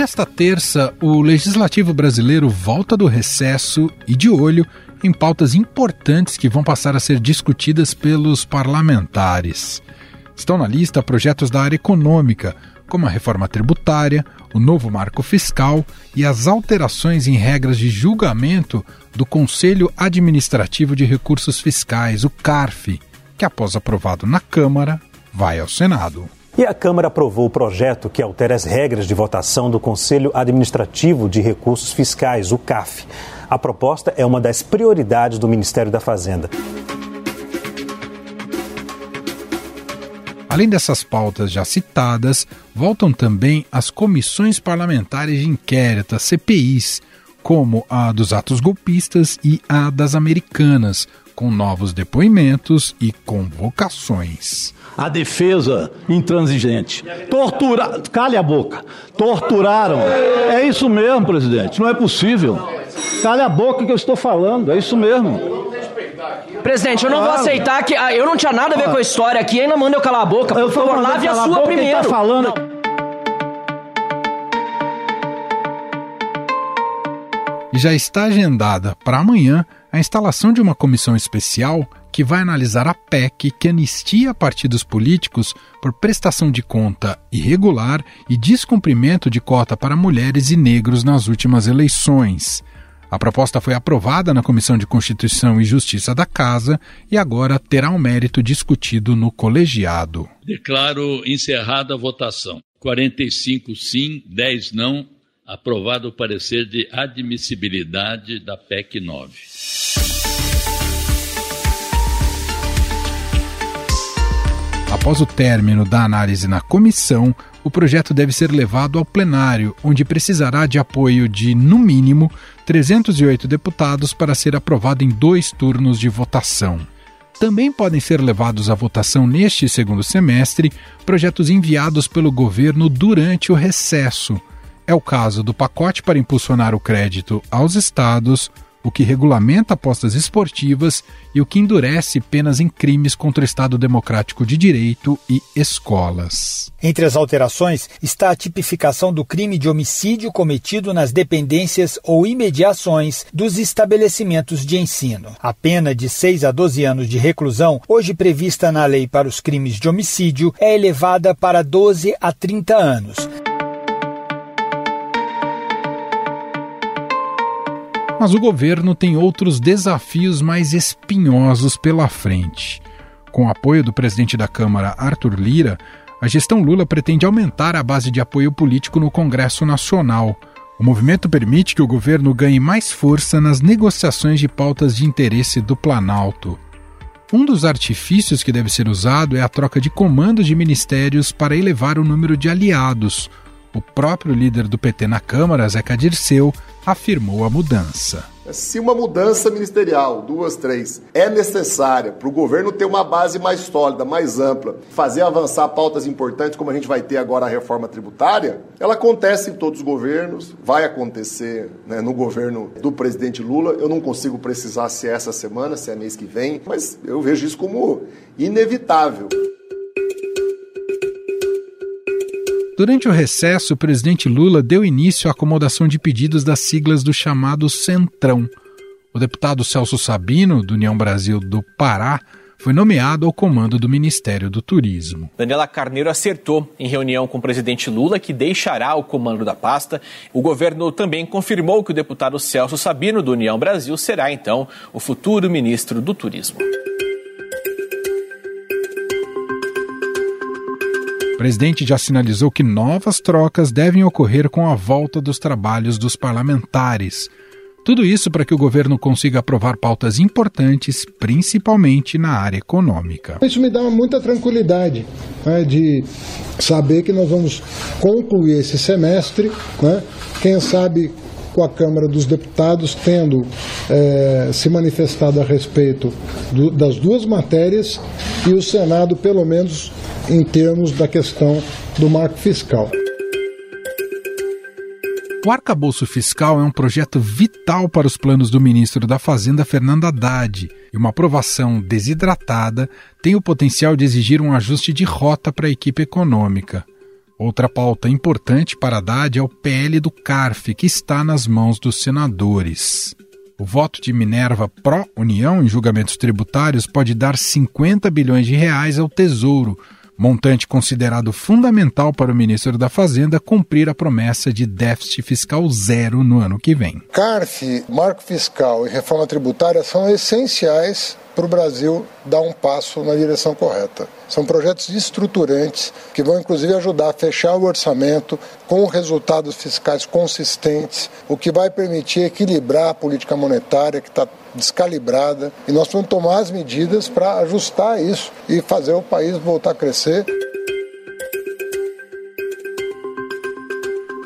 nesta terça, o legislativo brasileiro volta do recesso e de olho em pautas importantes que vão passar a ser discutidas pelos parlamentares. Estão na lista projetos da área econômica, como a reforma tributária, o novo marco fiscal e as alterações em regras de julgamento do Conselho Administrativo de Recursos Fiscais, o CARF, que após aprovado na Câmara, vai ao Senado. E a Câmara aprovou o projeto que altera as regras de votação do Conselho Administrativo de Recursos Fiscais, o CAF. A proposta é uma das prioridades do Ministério da Fazenda. Além dessas pautas já citadas, voltam também as comissões parlamentares de inquérito, as CPIs, como a dos atos golpistas e a das americanas, com novos depoimentos e convocações. A defesa intransigente. Tortura... Cale a boca. Torturaram. É isso mesmo, presidente. Não é possível. Cale a boca que eu estou falando. É isso mesmo. Presidente, eu não vou aceitar que. Ah, eu não tinha nada a ver com a história aqui, ainda manda eu calar a boca. Por favor, lave a sua primeiro. Tá falando. Já está agendada para amanhã a instalação de uma comissão especial que vai analisar a PEC que anistia partidos políticos por prestação de conta irregular e descumprimento de cota para mulheres e negros nas últimas eleições. A proposta foi aprovada na Comissão de Constituição e Justiça da Casa e agora terá um mérito discutido no colegiado. Declaro encerrada a votação. 45 sim, 10 não. Aprovado o parecer de admissibilidade da PEC 9. Após o término da análise na comissão, o projeto deve ser levado ao plenário, onde precisará de apoio de, no mínimo, 308 deputados para ser aprovado em dois turnos de votação. Também podem ser levados à votação neste segundo semestre projetos enviados pelo governo durante o recesso. É o caso do pacote para impulsionar o crédito aos estados, o que regulamenta apostas esportivas e o que endurece penas em crimes contra o Estado Democrático de Direito e escolas. Entre as alterações está a tipificação do crime de homicídio cometido nas dependências ou imediações dos estabelecimentos de ensino. A pena de 6 a 12 anos de reclusão, hoje prevista na lei para os crimes de homicídio, é elevada para 12 a 30 anos. Mas o governo tem outros desafios mais espinhosos pela frente. Com o apoio do presidente da Câmara, Arthur Lira, a gestão Lula pretende aumentar a base de apoio político no Congresso Nacional. O movimento permite que o governo ganhe mais força nas negociações de pautas de interesse do Planalto. Um dos artifícios que deve ser usado é a troca de comandos de ministérios para elevar o número de aliados. O próprio líder do PT na Câmara, Zeca Dirceu, afirmou a mudança. Se uma mudança ministerial, duas, três, é necessária para o governo ter uma base mais sólida, mais ampla, fazer avançar pautas importantes, como a gente vai ter agora a reforma tributária, ela acontece em todos os governos, vai acontecer né, no governo do presidente Lula. Eu não consigo precisar se é essa semana, se é mês que vem, mas eu vejo isso como inevitável. Durante o recesso, o presidente Lula deu início à acomodação de pedidos das siglas do chamado Centrão. O deputado Celso Sabino, do União Brasil do Pará, foi nomeado ao comando do Ministério do Turismo. Daniela Carneiro acertou em reunião com o presidente Lula que deixará o comando da pasta. O governo também confirmou que o deputado Celso Sabino, do União Brasil, será então o futuro ministro do Turismo. Presidente já sinalizou que novas trocas devem ocorrer com a volta dos trabalhos dos parlamentares. Tudo isso para que o governo consiga aprovar pautas importantes, principalmente na área econômica. Isso me dá muita tranquilidade né, de saber que nós vamos concluir esse semestre, né, quem sabe com a Câmara dos Deputados tendo é, se manifestado a respeito do, das duas matérias e o Senado, pelo menos, em termos da questão do marco fiscal. O arcabouço fiscal é um projeto vital para os planos do ministro da Fazenda, Fernando Haddad, e uma aprovação desidratada tem o potencial de exigir um ajuste de rota para a equipe econômica. Outra pauta importante para Haddad é o PL do CARF, que está nas mãos dos senadores. O voto de Minerva pró-União em julgamentos tributários pode dar 50 bilhões de reais ao Tesouro, montante considerado fundamental para o ministro da Fazenda cumprir a promessa de déficit fiscal zero no ano que vem. CARF, marco fiscal e reforma tributária são essenciais para o Brasil dar um passo na direção correta. São projetos estruturantes que vão, inclusive, ajudar a fechar o orçamento com resultados fiscais consistentes, o que vai permitir equilibrar a política monetária, que está descalibrada, e nós vamos tomar as medidas para ajustar isso e fazer o país voltar a crescer.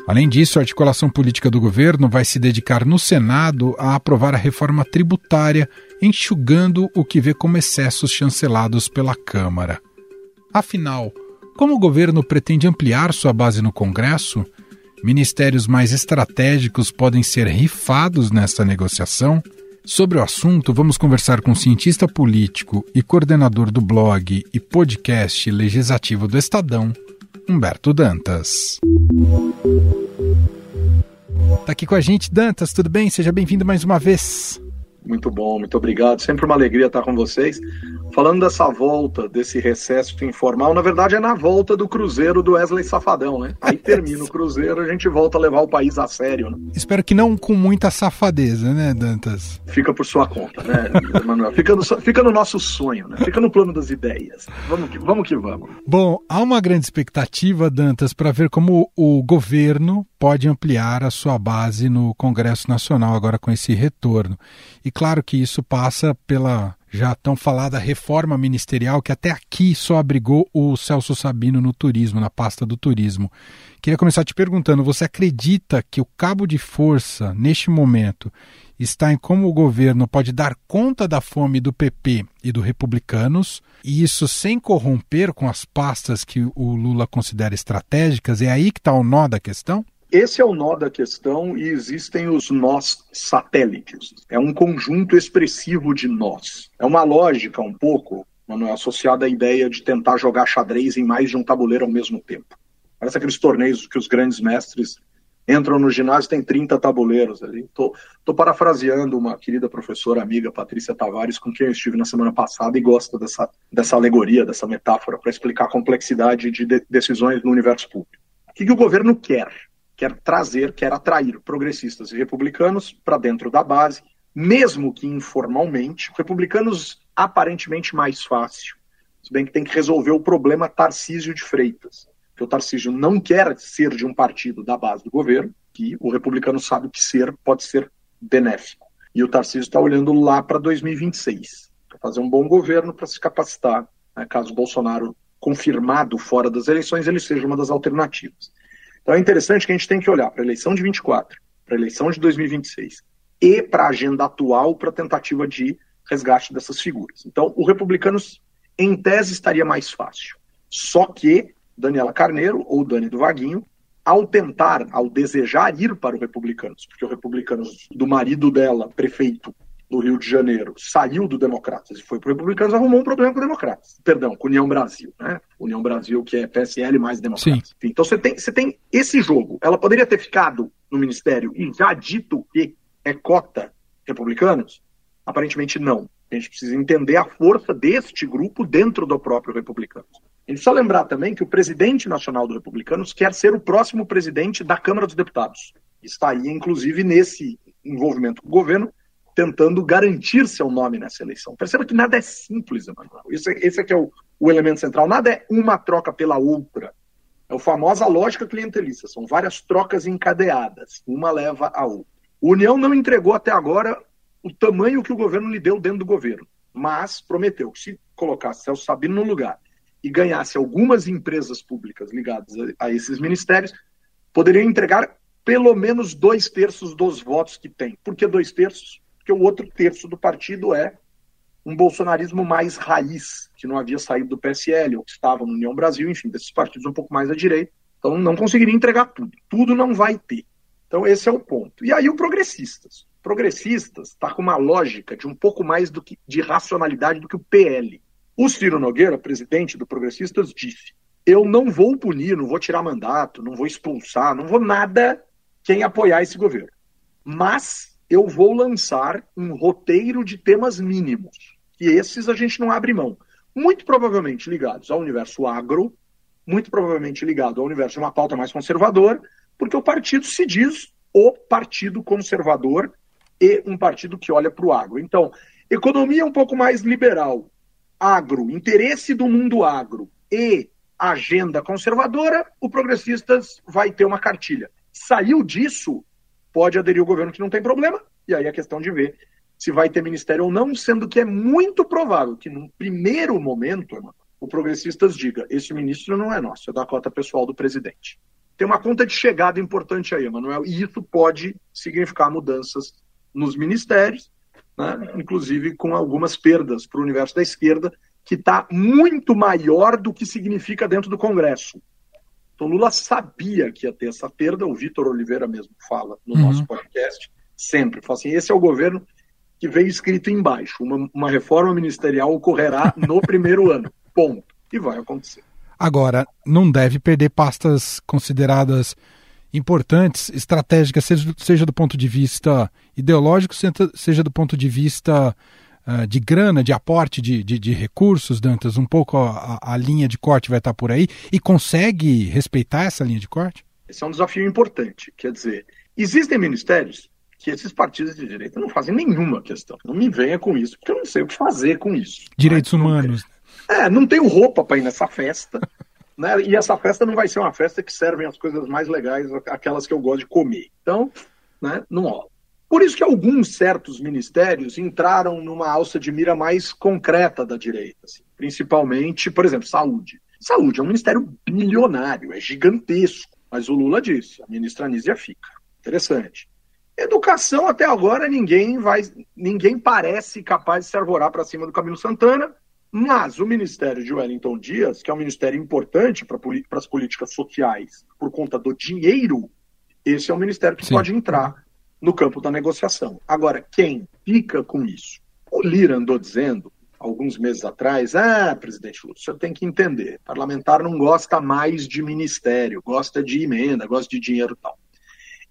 Além disso, a articulação política do governo vai se dedicar no Senado a aprovar a reforma tributária, enxugando o que vê como excessos chancelados pela Câmara. Afinal, como o governo pretende ampliar sua base no Congresso, ministérios mais estratégicos podem ser rifados nesta negociação? Sobre o assunto, vamos conversar com cientista político e coordenador do blog e podcast legislativo do Estadão, Humberto Dantas. Está aqui com a gente, Dantas, tudo bem? Seja bem-vindo mais uma vez. Muito bom, muito obrigado. Sempre uma alegria estar com vocês. Falando dessa volta, desse recesso informal, na verdade é na volta do Cruzeiro do Wesley Safadão, né? Aí termina o Cruzeiro, a gente volta a levar o país a sério, né? Espero que não com muita safadeza, né, Dantas? Fica por sua conta, né, Emanuel? Fica no, fica no nosso sonho, né? Fica no plano das ideias. Vamos que vamos. Que vamos. Bom, há uma grande expectativa, Dantas, para ver como o governo pode ampliar a sua base no Congresso Nacional agora com esse retorno. E claro que isso passa pela já tão falada reforma ministerial que até aqui só abrigou o Celso Sabino no turismo, na pasta do turismo. Queria começar te perguntando: você acredita que o cabo de força, neste momento, está em como o governo pode dar conta da fome do PP e do Republicanos, e isso sem corromper com as pastas que o Lula considera estratégicas? É aí que está o nó da questão? Esse é o nó da questão e existem os nós satélites. É um conjunto expressivo de nós. É uma lógica um pouco, Manuel, associada à ideia de tentar jogar xadrez em mais de um tabuleiro ao mesmo tempo. Parece aqueles torneios que os grandes mestres entram no ginásio tem 30 tabuleiros ali. Estou parafraseando uma querida professora amiga, Patrícia Tavares, com quem eu estive na semana passada e gosto dessa, dessa alegoria, dessa metáfora, para explicar a complexidade de, de decisões no universo público. O que, que o governo quer? Quer trazer, quer atrair progressistas e republicanos para dentro da base, mesmo que informalmente, republicanos aparentemente mais fácil, se bem que tem que resolver o problema Tarcísio de Freitas, que o Tarcísio não quer ser de um partido da base do governo, que o republicano sabe que ser pode ser benéfico. E o Tarcísio está olhando lá para 2026, para fazer um bom governo, para se capacitar, né, caso Bolsonaro confirmado fora das eleições, ele seja uma das alternativas. Então é interessante que a gente tem que olhar para a eleição de 24, para a eleição de 2026 e para a agenda atual para a tentativa de resgate dessas figuras. Então, o Republicanos, em tese, estaria mais fácil. Só que Daniela Carneiro ou Dani do Vaguinho, ao tentar, ao desejar ir para o Republicanos, porque o Republicanos do marido dela, prefeito, do Rio de Janeiro saiu do Democratas e foi para o Republicanos, arrumou um problema com o Democratas. Perdão, com União Brasil, né? União Brasil, que é PSL mais Democratas. Enfim, então você tem, você tem esse jogo. Ela poderia ter ficado no Ministério e já dito que é cota republicanos? Aparentemente não. A gente precisa entender a força deste grupo dentro do próprio Republicanos. A gente precisa lembrar também que o presidente nacional do Republicanos quer ser o próximo presidente da Câmara dos Deputados. Está aí, inclusive, nesse envolvimento com o governo, tentando garantir seu nome nessa eleição. Perceba que nada é simples, Emanuel. Esse, esse aqui é o, o elemento central. Nada é uma troca pela outra. É a famosa lógica clientelista. São várias trocas encadeadas. Uma leva a outra. O União não entregou até agora o tamanho que o governo lhe deu dentro do governo, mas prometeu que se colocasse Celso Sabino no lugar e ganhasse algumas empresas públicas ligadas a, a esses ministérios, poderia entregar pelo menos dois terços dos votos que tem. Por que dois terços? Porque o outro terço do partido é um bolsonarismo mais raiz, que não havia saído do PSL, ou que estava no União Brasil, enfim, desses partidos um pouco mais à direita. Então não conseguiria entregar tudo. Tudo não vai ter. Então esse é o ponto. E aí o progressistas. Progressistas está com uma lógica de um pouco mais do que, de racionalidade do que o PL. O Ciro Nogueira, presidente do Progressistas, disse: eu não vou punir, não vou tirar mandato, não vou expulsar, não vou nada quem apoiar esse governo. Mas eu vou lançar um roteiro de temas mínimos, que esses a gente não abre mão. Muito provavelmente ligados ao universo agro, muito provavelmente ligado ao universo de uma pauta mais conservadora, porque o partido se diz o partido conservador e um partido que olha para o agro. Então, economia um pouco mais liberal, agro, interesse do mundo agro e agenda conservadora, o Progressistas vai ter uma cartilha. Saiu disso, pode aderir o governo que não tem problema, e aí é questão de ver se vai ter ministério ou não, sendo que é muito provável que num primeiro momento, o Progressistas diga, esse ministro não é nosso, é da cota pessoal do presidente. Tem uma conta de chegada importante aí, Emanuel, e isso pode significar mudanças nos ministérios, né, inclusive com algumas perdas para o universo da esquerda, que está muito maior do que significa dentro do Congresso. Então, Lula sabia que ia ter essa perda, o Vitor Oliveira mesmo fala no uhum. nosso podcast, sempre. Fala assim: esse é o governo que veio escrito embaixo. Uma, uma reforma ministerial ocorrerá no primeiro ano. Ponto. E vai acontecer. Agora, não deve perder pastas consideradas importantes, estratégicas, seja, seja do ponto de vista ideológico, seja do ponto de vista uh, de grana, de aporte de, de, de, recursos, Dantas? Um pouco a, a, linha de corte vai estar por aí e consegue respeitar essa linha de corte? Esse é um desafio importante. Quer dizer, existem ministérios que esses partidos de direita não fazem nenhuma questão. Não me venha com isso, porque eu não sei o que fazer com isso. Direitos humanos. É, não tenho roupa para ir nessa festa. Né? E essa festa não vai ser uma festa que servem as coisas mais legais, aquelas que eu gosto de comer. Então, né, não rola. Por isso que alguns certos ministérios entraram numa alça de mira mais concreta da direita, assim, principalmente, por exemplo, saúde. Saúde é um ministério bilionário, é gigantesco, mas o Lula disse, a ministra Anísia fica. Interessante. Educação até agora ninguém vai, ninguém parece capaz de se arvorar para cima do Camilo Santana, mas o Ministério de Wellington Dias, que é um ministério importante para as políticas sociais por conta do dinheiro, esse é um ministério que Sim. pode entrar no campo da negociação. Agora, quem fica com isso? O Lira andou dizendo, alguns meses atrás, ah, presidente Lula, o senhor tem que entender, parlamentar não gosta mais de ministério, gosta de emenda, gosta de dinheiro e tal.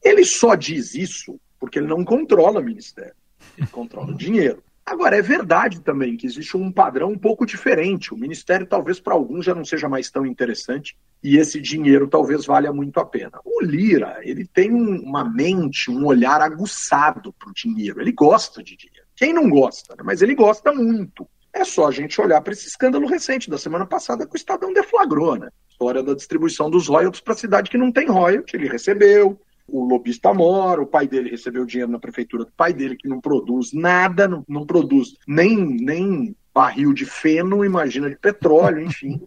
Ele só diz isso porque ele não controla ministério, ele controla o dinheiro. Agora, é verdade também que existe um padrão um pouco diferente. O ministério, talvez para alguns, já não seja mais tão interessante e esse dinheiro talvez valha muito a pena. O Lira, ele tem uma mente, um olhar aguçado para o dinheiro. Ele gosta de dinheiro. Quem não gosta? Né? Mas ele gosta muito. É só a gente olhar para esse escândalo recente da semana passada que o Estadão deflagrou, né? História da distribuição dos royalties para cidade que não tem royalties. Ele recebeu, o lobista mora, o pai dele recebeu dinheiro na prefeitura do pai dele, que não produz nada, não, não produz nem, nem barril de feno, imagina de petróleo, enfim.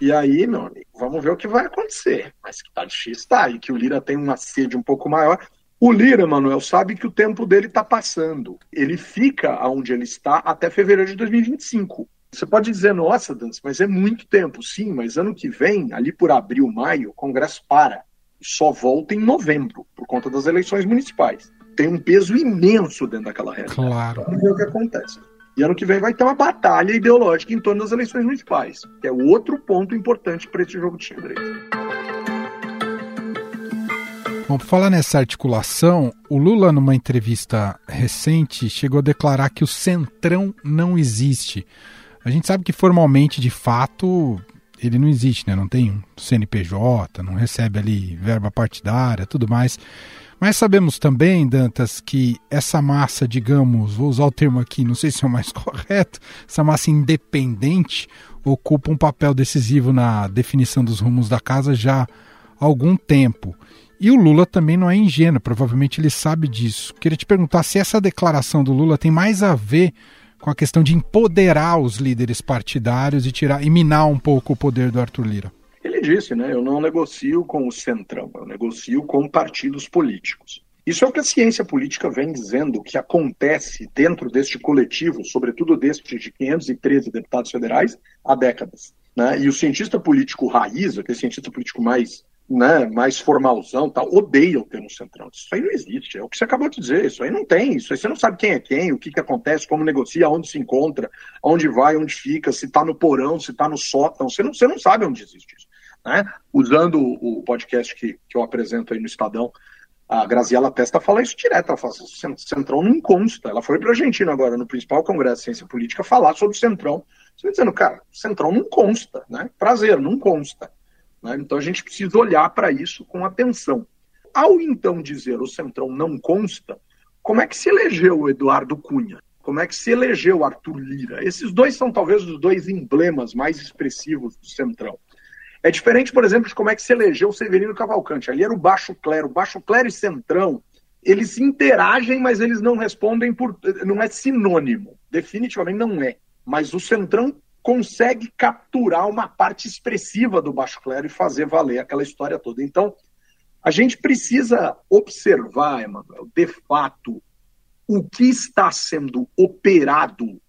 E aí, meu amigo, vamos ver o que vai acontecer. Mas que tá difícil, tá. E que o Lira tem uma sede um pouco maior. O Lira, Manuel, sabe que o tempo dele está passando. Ele fica onde ele está até fevereiro de 2025. Você pode dizer, nossa, Dança, mas é muito tempo. Sim, mas ano que vem, ali por abril, maio, o Congresso para só volta em novembro, por conta das eleições municipais. Tem um peso imenso dentro daquela regra. Claro. Vamos ver o que acontece. E ano que vem vai ter uma batalha ideológica em torno das eleições municipais, que é outro ponto importante para esse jogo de xadrez. Bom, por falar nessa articulação, o Lula, numa entrevista recente, chegou a declarar que o centrão não existe. A gente sabe que formalmente, de fato, ele não existe, né? Não tem CNPJ, não recebe ali verba partidária, tudo mais. Mas sabemos também, Dantas, que essa massa, digamos, vou usar o termo aqui, não sei se é o mais correto, essa massa independente ocupa um papel decisivo na definição dos rumos da casa já há algum tempo. E o Lula também não é ingênuo, provavelmente ele sabe disso. Queria te perguntar se essa declaração do Lula tem mais a ver com a questão de empoderar os líderes partidários e tirar e minar um pouco o poder do Arthur Lira. Ele disse, né? Eu não negocio com o centrão, eu negocio com partidos políticos. Isso é o que a ciência política vem dizendo que acontece dentro deste coletivo, sobretudo deste de 513 deputados federais, há décadas. Né? E o cientista político raiz, aquele cientista político mais né, mais formalzão, tal, odeia o termo centrão. Isso aí não existe, é o que você acabou de dizer, isso aí não tem, isso aí você não sabe quem é quem, o que, que acontece, como negocia, onde se encontra, onde vai, onde fica, se está no porão, se está no sótão, você não, você não sabe onde existe isso. Né? Usando o podcast que, que eu apresento aí no Estadão, a Graziela Testa fala isso direto, ela fala, Centrão não consta. Ela foi para a Argentina agora, no principal congresso de ciência política, falar sobre o Centrão. Você dizendo, cara, Centrão não consta, né? Prazer, não consta. Né? Então a gente precisa olhar para isso com atenção. Ao então dizer o Centrão não consta, como é que se elegeu o Eduardo Cunha? Como é que se elegeu o Arthur Lira? Esses dois são talvez os dois emblemas mais expressivos do Centrão. É diferente, por exemplo, de como é que se elegeu o Severino Cavalcante. Ali era o baixo clero. Baixo clero e centrão, eles interagem, mas eles não respondem por. Não é sinônimo. Definitivamente não é. Mas o centrão consegue capturar uma parte expressiva do baixo clero e fazer valer aquela história toda. Então, a gente precisa observar, Emanuel, de fato, o que está sendo operado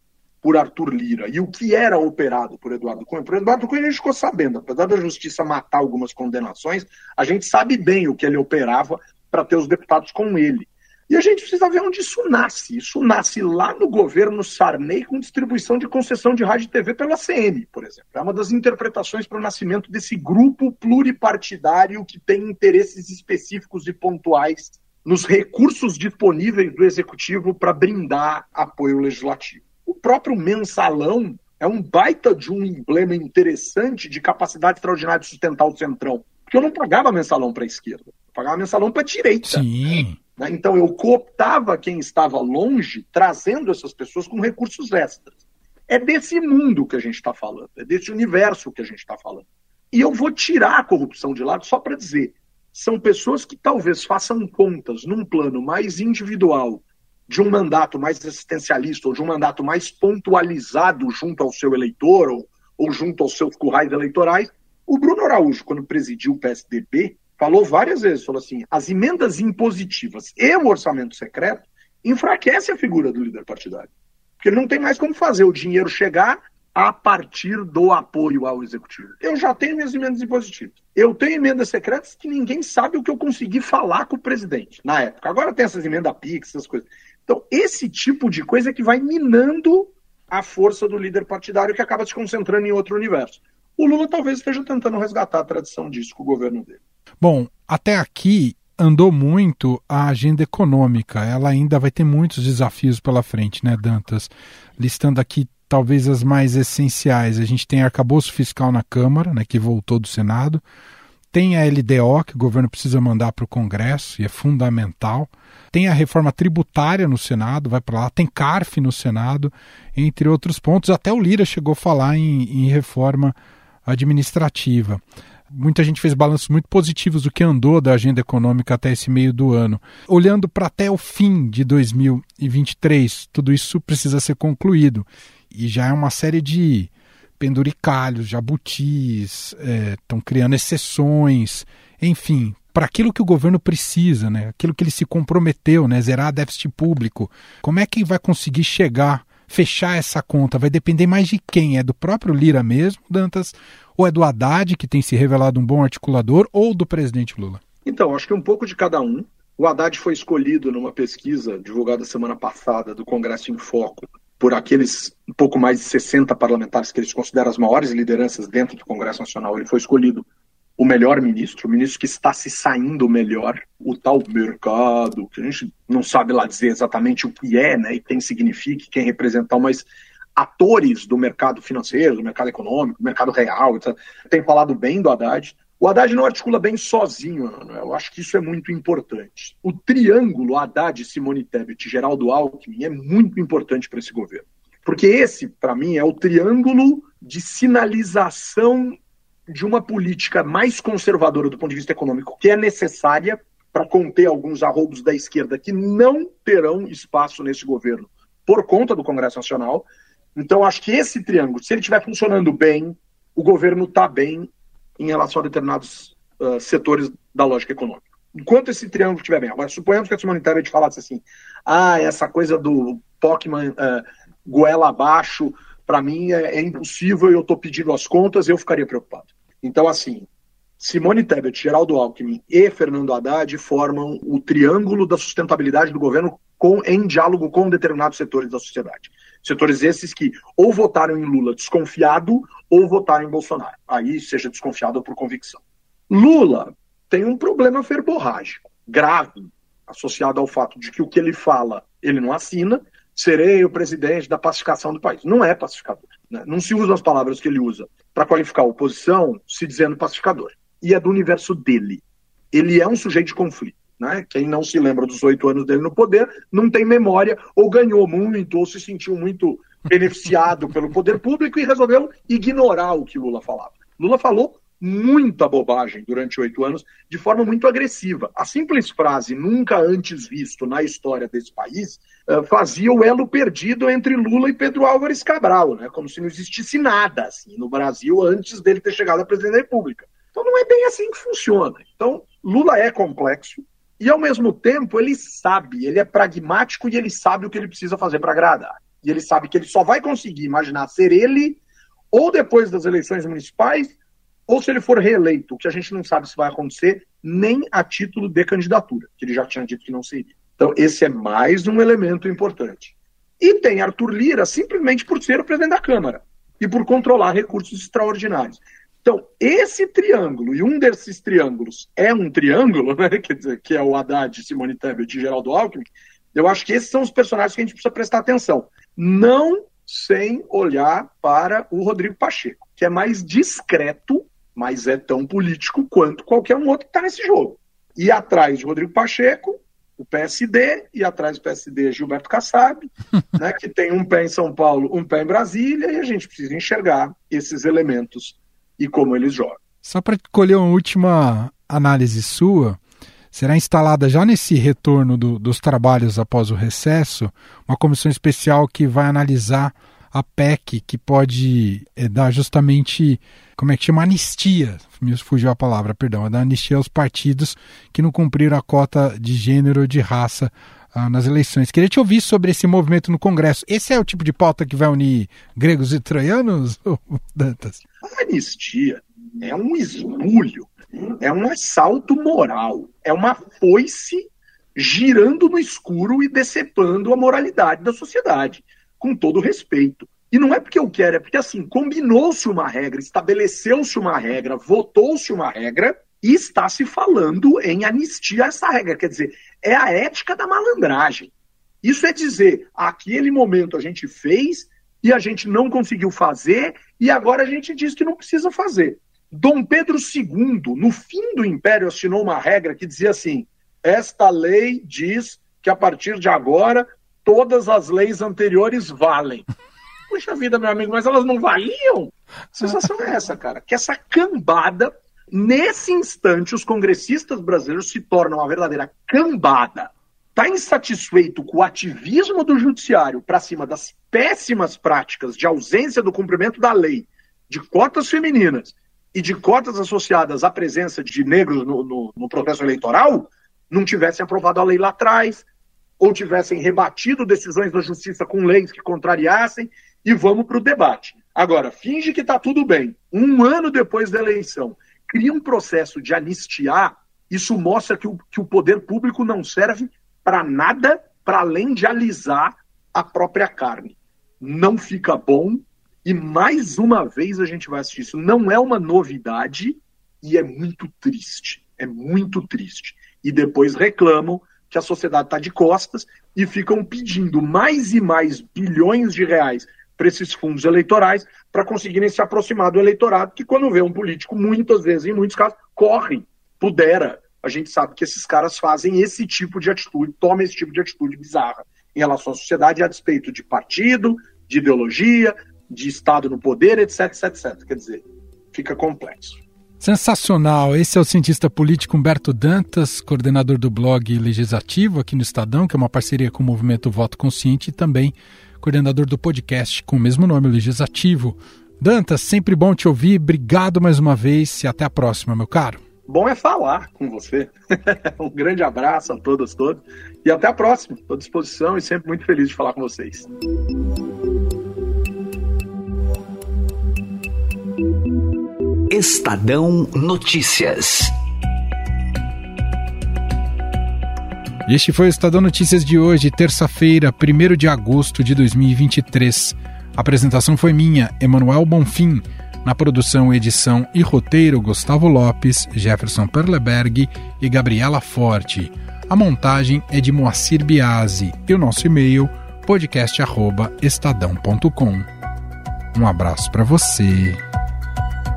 por Arthur Lira e o que era operado por Eduardo Cunha. Por Eduardo Cunha a gente ficou sabendo, apesar da justiça matar algumas condenações, a gente sabe bem o que ele operava para ter os deputados com ele. E a gente precisa ver onde isso nasce. Isso nasce lá no governo Sarney com distribuição de concessão de rádio e TV pela CM, por exemplo. É uma das interpretações para o nascimento desse grupo pluripartidário que tem interesses específicos e pontuais nos recursos disponíveis do executivo para brindar apoio legislativo. O próprio mensalão é um baita de um emblema interessante de capacidade extraordinária de sustentar o centrão. Porque eu não pagava mensalão para a esquerda, eu pagava mensalão para a direita. Sim. Né? Então eu cooptava quem estava longe, trazendo essas pessoas com recursos extras. É desse mundo que a gente está falando, é desse universo que a gente está falando. E eu vou tirar a corrupção de lado só para dizer: são pessoas que talvez façam contas num plano mais individual de um mandato mais assistencialista ou de um mandato mais pontualizado junto ao seu eleitor ou, ou junto aos seus currais eleitorais, o Bruno Araújo, quando presidiu o PSDB, falou várias vezes, falou assim, as emendas impositivas e o orçamento secreto enfraquecem a figura do líder partidário. Porque ele não tem mais como fazer o dinheiro chegar a partir do apoio ao executivo. Eu já tenho minhas emendas impositivas. Eu tenho emendas secretas que ninguém sabe o que eu consegui falar com o presidente na época. Agora tem essas emendas PIX, essas coisas. Então, esse tipo de coisa é que vai minando a força do líder partidário que acaba se concentrando em outro universo. O Lula talvez esteja tentando resgatar a tradição disso com o governo dele. Bom, até aqui andou muito a agenda econômica. Ela ainda vai ter muitos desafios pela frente, né, Dantas? Listando aqui talvez as mais essenciais. A gente tem arcabouço fiscal na Câmara, né, que voltou do Senado. Tem a LDO, que o governo precisa mandar para o Congresso, e é fundamental. Tem a reforma tributária no Senado, vai para lá. Tem CARF no Senado, entre outros pontos. Até o Lira chegou a falar em, em reforma administrativa. Muita gente fez balanços muito positivos do que andou da agenda econômica até esse meio do ano. Olhando para até o fim de 2023, tudo isso precisa ser concluído. E já é uma série de penduricalhos, jabutis, estão é, criando exceções, enfim, para aquilo que o governo precisa, né? aquilo que ele se comprometeu, né? zerar déficit público. Como é que vai conseguir chegar, fechar essa conta? Vai depender mais de quem? É do próprio Lira mesmo, Dantas? Ou é do Haddad, que tem se revelado um bom articulador, ou do presidente Lula? Então, acho que um pouco de cada um. O Haddad foi escolhido numa pesquisa divulgada semana passada do Congresso em Foco por aqueles um pouco mais de 60 parlamentares que eles consideram as maiores lideranças dentro do Congresso Nacional, ele foi escolhido o melhor ministro, o ministro que está se saindo melhor, o tal mercado, que a gente não sabe lá dizer exatamente o que é, né, e quem significa, quem representar, mas atores do mercado financeiro, do mercado econômico, do mercado real, etc. tem falado bem do Haddad. O Haddad não articula bem sozinho, eu acho que isso é muito importante. O triângulo Haddad, Simone Tebet e Geraldo Alckmin é muito importante para esse governo. Porque esse, para mim, é o triângulo de sinalização de uma política mais conservadora do ponto de vista econômico, que é necessária para conter alguns arroubos da esquerda que não terão espaço nesse governo por conta do Congresso Nacional. Então, acho que esse triângulo, se ele estiver funcionando bem, o governo está bem em relação a determinados uh, setores da lógica econômica. Enquanto esse triângulo estiver bem. Agora, suponhamos que a Simone Tebet falasse assim, ah, essa coisa do Pokémon uh, goela abaixo, para mim é, é, impossível eu estou pedindo as contas, eu ficaria preocupado. Então, assim, Simone Tebet, Geraldo Alckmin e Fernando Haddad formam o triângulo da sustentabilidade do governo com, em diálogo com determinados setores da sociedade. Setores esses que ou votaram em Lula desconfiado ou votaram em Bolsonaro. Aí seja desconfiado ou por convicção. Lula tem um problema verborrágico grave associado ao fato de que o que ele fala ele não assina. Serei o presidente da pacificação do país. Não é pacificador. Né? Não se usa as palavras que ele usa para qualificar a oposição se dizendo pacificador. E é do universo dele. Ele é um sujeito de conflito. Né? Quem não se lembra dos oito anos dele no poder não tem memória, ou ganhou muito, ou se sentiu muito beneficiado pelo poder público e resolveu ignorar o que Lula falava. Lula falou muita bobagem durante oito anos, de forma muito agressiva. A simples frase nunca antes visto na história desse país uh, fazia o elo perdido entre Lula e Pedro Álvares Cabral, né? como se não existisse nada assim, no Brasil antes dele ter chegado à presidência da República. Então não é bem assim que funciona. Então, Lula é complexo, e, ao mesmo tempo, ele sabe, ele é pragmático e ele sabe o que ele precisa fazer para agradar. E ele sabe que ele só vai conseguir imaginar ser ele ou depois das eleições municipais, ou se ele for reeleito, que a gente não sabe se vai acontecer, nem a título de candidatura, que ele já tinha dito que não seria. Então, esse é mais um elemento importante. E tem Arthur Lira simplesmente por ser o presidente da Câmara e por controlar recursos extraordinários. Então, esse triângulo, e um desses triângulos é um triângulo, né, quer dizer, que é o Haddad, Simone Tebet e Geraldo Alckmin, eu acho que esses são os personagens que a gente precisa prestar atenção. Não sem olhar para o Rodrigo Pacheco, que é mais discreto, mas é tão político quanto qualquer um outro que está nesse jogo. E atrás de Rodrigo Pacheco, o PSD, e atrás do PSD Gilberto Kassab, né, que tem um pé em São Paulo, um pé em Brasília, e a gente precisa enxergar esses elementos e como eles jogam. Só para colher uma última análise sua, será instalada já nesse retorno do, dos trabalhos após o recesso uma comissão especial que vai analisar a PEC que pode é, dar justamente, como é que chama, anistia, me fugiu a palavra, perdão, dar anistia aos partidos que não cumpriram a cota de gênero ou de raça ah, nas eleições. Queria te ouvir sobre esse movimento no Congresso. Esse é o tipo de pauta que vai unir gregos e troianos, Dantas? A anistia é um esbulho, é um assalto moral, é uma foice girando no escuro e decepando a moralidade da sociedade, com todo respeito. E não é porque eu quero, é porque assim, combinou-se uma regra, estabeleceu-se uma regra, votou-se uma regra, e está se falando em anistia essa regra. Quer dizer, é a ética da malandragem. Isso é dizer, aquele momento a gente fez e a gente não conseguiu fazer e agora a gente diz que não precisa fazer. Dom Pedro II, no fim do Império, assinou uma regra que dizia assim: esta lei diz que a partir de agora todas as leis anteriores valem. Puxa vida, meu amigo, mas elas não valiam? A sensação é essa, cara, que essa cambada Nesse instante, os congressistas brasileiros se tornam uma verdadeira cambada. Está insatisfeito com o ativismo do judiciário para cima das péssimas práticas de ausência do cumprimento da lei, de cotas femininas e de cotas associadas à presença de negros no, no, no processo eleitoral, não tivessem aprovado a lei lá atrás, ou tivessem rebatido decisões da justiça com leis que contrariassem, e vamos para o debate. Agora, finge que está tudo bem. Um ano depois da eleição, cria um processo de anistiar, isso mostra que o, que o poder público não serve para nada para além de alisar a própria carne. Não fica bom, e mais uma vez a gente vai assistir isso. Não é uma novidade e é muito triste. É muito triste. E depois reclamam que a sociedade está de costas e ficam pedindo mais e mais bilhões de reais para esses fundos eleitorais para conseguirem se aproximar do eleitorado, que quando vê um político, muitas vezes, em muitos casos, corre, pudera. A gente sabe que esses caras fazem esse tipo de atitude, tomam esse tipo de atitude bizarra em relação à sociedade a despeito de partido, de ideologia, de Estado no poder, etc, etc, etc. Quer dizer, fica complexo. Sensacional. Esse é o cientista político Humberto Dantas, coordenador do blog Legislativo aqui no Estadão, que é uma parceria com o movimento Voto Consciente e também coordenador do podcast com o mesmo nome, Legislativo. Dantas, sempre bom te ouvir. Obrigado mais uma vez e até a próxima, meu caro. Bom é falar com você. um grande abraço a todas, todos. E até a próxima. Estou à disposição e sempre muito feliz de falar com vocês. Estadão Notícias. Este foi o Estadão Notícias de hoje, terça-feira, 1 de agosto de 2023. A apresentação foi minha, Emanuel Bonfim. Na produção, edição e roteiro, Gustavo Lopes, Jefferson Perleberg e Gabriela Forte. A montagem é de Moacir Biasi e o nosso e-mail podcast@estadão.com. Um abraço para você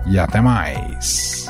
e até mais.